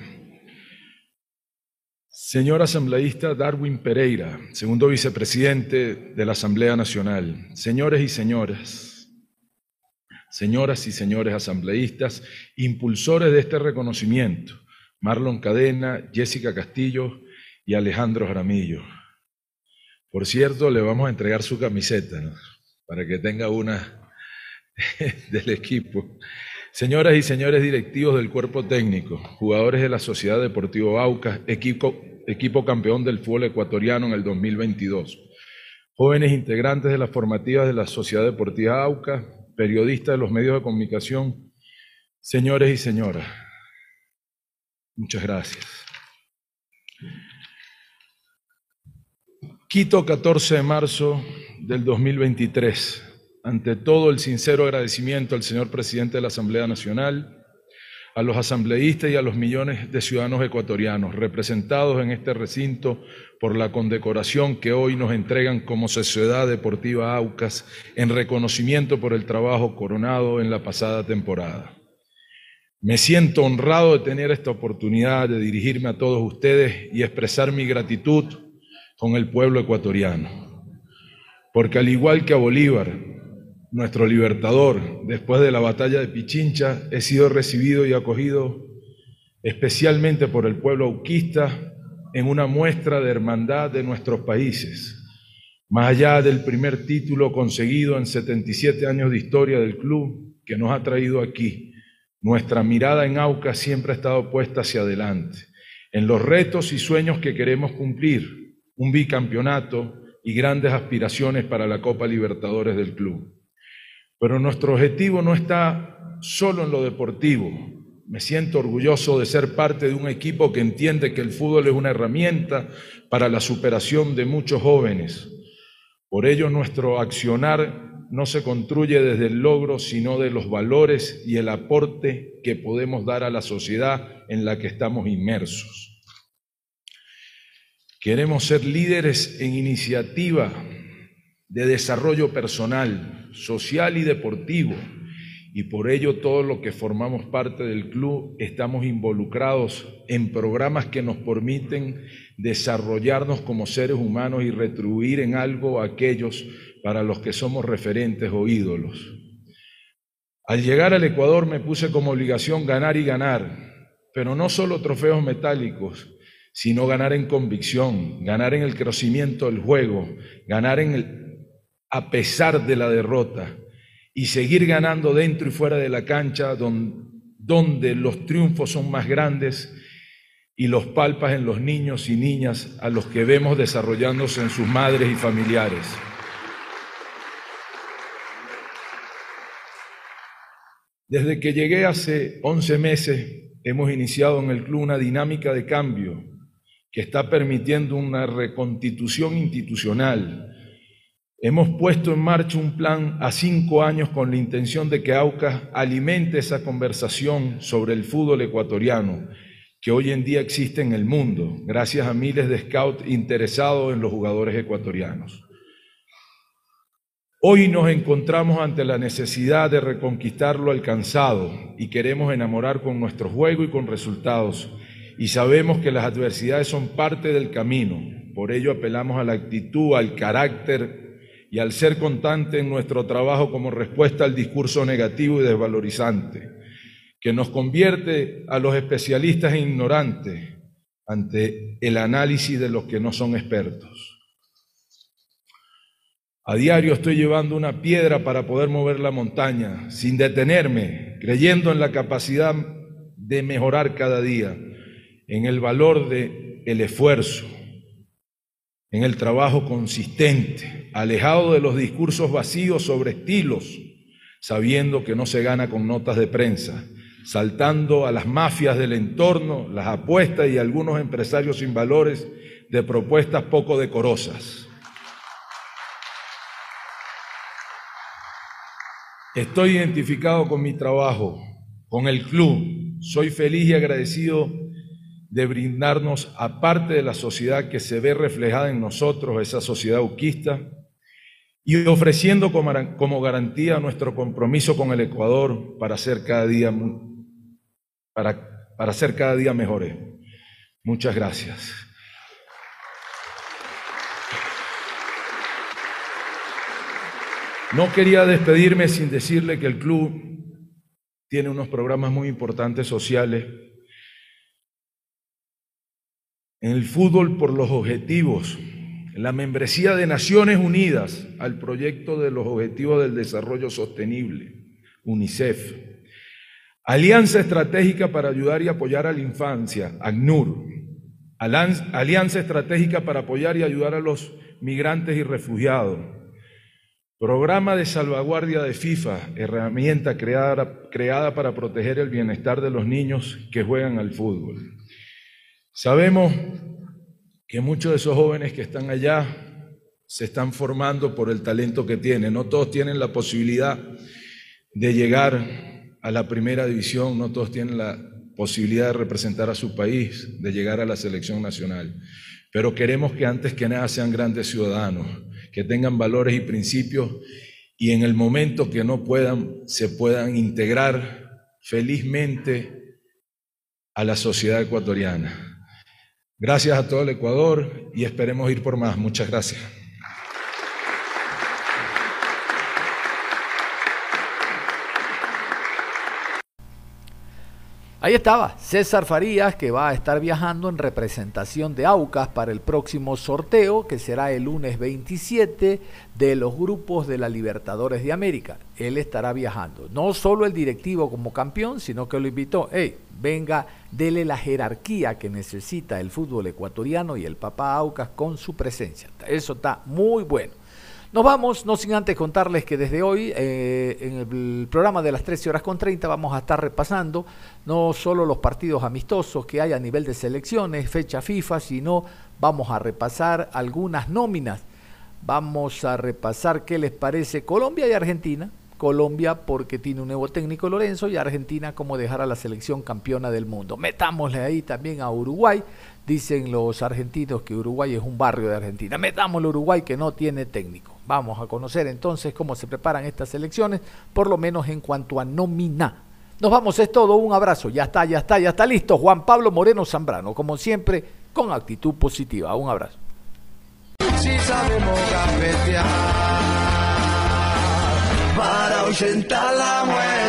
Señor asambleísta Darwin Pereira, segundo vicepresidente de la Asamblea Nacional. Señores y señoras, señoras y señores asambleístas, impulsores de este reconocimiento, Marlon Cadena, Jessica Castillo y Alejandro Jaramillo. Por cierto, le vamos a entregar su camiseta, para que tenga una del equipo. Señoras y señores directivos del cuerpo técnico, jugadores de la Sociedad Deportiva Aucas, equipo, equipo campeón del fútbol ecuatoriano en el 2022, jóvenes integrantes de las formativas de la Sociedad Deportiva Aucas, periodistas de los medios de comunicación, señores y señoras, muchas gracias. Quito, 14 de marzo del 2023. Ante todo, el sincero agradecimiento al señor presidente de la Asamblea Nacional, a los asambleístas y a los millones de ciudadanos ecuatorianos representados en este recinto por la condecoración que hoy nos entregan como Sociedad Deportiva Aucas en reconocimiento por el trabajo coronado en la pasada temporada. Me siento honrado de tener esta oportunidad de dirigirme a todos ustedes y expresar mi gratitud con el pueblo ecuatoriano. Porque al igual que a Bolívar, nuestro libertador, después de la batalla de Pichincha, he sido recibido y acogido especialmente por el pueblo auquista en una muestra de hermandad de nuestros países. Más allá del primer título conseguido en 77 años de historia del club que nos ha traído aquí, nuestra mirada en Aucas siempre ha estado puesta hacia adelante, en los retos y sueños que queremos cumplir un bicampeonato y grandes aspiraciones para la Copa Libertadores del club. Pero nuestro objetivo no está solo en lo deportivo. Me siento orgulloso de ser parte de un equipo que entiende que el fútbol es una herramienta para la superación de muchos jóvenes. Por ello nuestro accionar no se construye desde el logro, sino de los valores y el aporte que podemos dar a la sociedad en la que estamos inmersos. Queremos ser líderes en iniciativa de desarrollo personal, social y deportivo. Y por ello todos los que formamos parte del club estamos involucrados en programas que nos permiten desarrollarnos como seres humanos y retribuir en algo a aquellos para los que somos referentes o ídolos. Al llegar al Ecuador me puse como obligación ganar y ganar, pero no solo trofeos metálicos, sino ganar en convicción, ganar en el crecimiento del juego, ganar en el, a pesar de la derrota y seguir ganando dentro y fuera de la cancha donde, los triunfos son más grandes y los palpas en los niños y niñas a los que vemos desarrollándose en sus madres y familiares. Desde que llegué hace 11 meses, hemos iniciado en el club una dinámica de cambio que está permitiendo una reconstitución institucional. Hemos puesto en marcha un plan a cinco años con la intención de que Aucas alimente esa conversación sobre el fútbol ecuatoriano que hoy en día existe en el mundo, gracias a miles de scouts interesados en los jugadores ecuatorianos. Hoy nos encontramos ante la necesidad de reconquistar lo alcanzado y queremos enamorar con nuestro juego y con resultados y sabemos que las adversidades son parte del camino. Por ello apelamos a la actitud, al carácter y al ser constante en nuestro trabajo como respuesta al discurso negativo y desvalorizante, que nos convierte a los especialistas en ignorantes ante el análisis de los que no son expertos. A diario estoy llevando una piedra para poder mover la montaña, sin detenerme, creyendo en la capacidad de mejorar cada día en el valor del el esfuerzo, en el trabajo consistente, alejado de los discursos vacíos sobre estilos, sabiendo que no se gana con notas de prensa, saltando a las mafias del entorno, las apuestas y algunos empresarios sin valores de propuestas poco decorosas. Estoy identificado con mi trabajo, con el club. Soy feliz y agradecido de brindarnos, aparte de la sociedad que se ve reflejada en nosotros, esa sociedad uquista, y ofreciendo como, garantía nuestro compromiso con el Ecuador para ser cada día, para, para ser cada día mejores. Muchas gracias. No quería despedirme sin decirle que el club tiene unos programas muy importantes sociales. En el fútbol por los objetivos, la membresía de Naciones Unidas al proyecto de los Objetivos del Desarrollo Sostenible, UNICEF. Alianza Estratégica para ayudar y apoyar a la infancia, ACNUR. Alianza Estratégica para apoyar y ayudar a los migrantes y refugiados. Programa de salvaguardia de FIFA, herramienta creada, creada para proteger el bienestar de los niños que juegan al fútbol. Sabemos que muchos de esos jóvenes que están allá se están formando por el talento que tienen. No todos tienen la posibilidad de llegar a la primera división, no todos tienen la posibilidad de representar a su país, de llegar a la selección nacional. Pero queremos que antes que nada sean grandes ciudadanos, que tengan valores y principios y en el momento que no puedan, se puedan integrar felizmente a la sociedad ecuatoriana. Gracias a todo el Ecuador y esperemos ir por más. Muchas gracias. Ahí estaba César Farías que va a estar viajando en representación de AUCAS para el próximo sorteo que será el lunes 27 de los grupos de la Libertadores de América. Él estará viajando. No solo el directivo como campeón, sino que lo invitó. Hey, venga, dele la jerarquía que necesita el fútbol ecuatoriano y el papá Aucas con su presencia. Eso está muy bueno. Nos vamos, no sin antes contarles que desde hoy, eh, en el programa de las 13 horas con 30, vamos a estar repasando no solo los partidos amistosos que hay a nivel de selecciones, fecha FIFA, sino vamos a repasar algunas nóminas. Vamos a repasar qué les parece Colombia y Argentina. Colombia porque tiene un nuevo técnico Lorenzo y Argentina como dejar a la selección campeona del mundo. Metámosle ahí también a Uruguay Dicen los argentinos que Uruguay es un barrio de Argentina. Metámosle a Uruguay que no tiene técnico. Vamos a conocer entonces cómo se preparan estas elecciones, por lo menos en cuanto a nómina. Nos vamos, es todo, un abrazo. Ya está, ya está, ya está listo. Juan Pablo Moreno Zambrano, como siempre, con actitud positiva. Un abrazo. Para la muerte.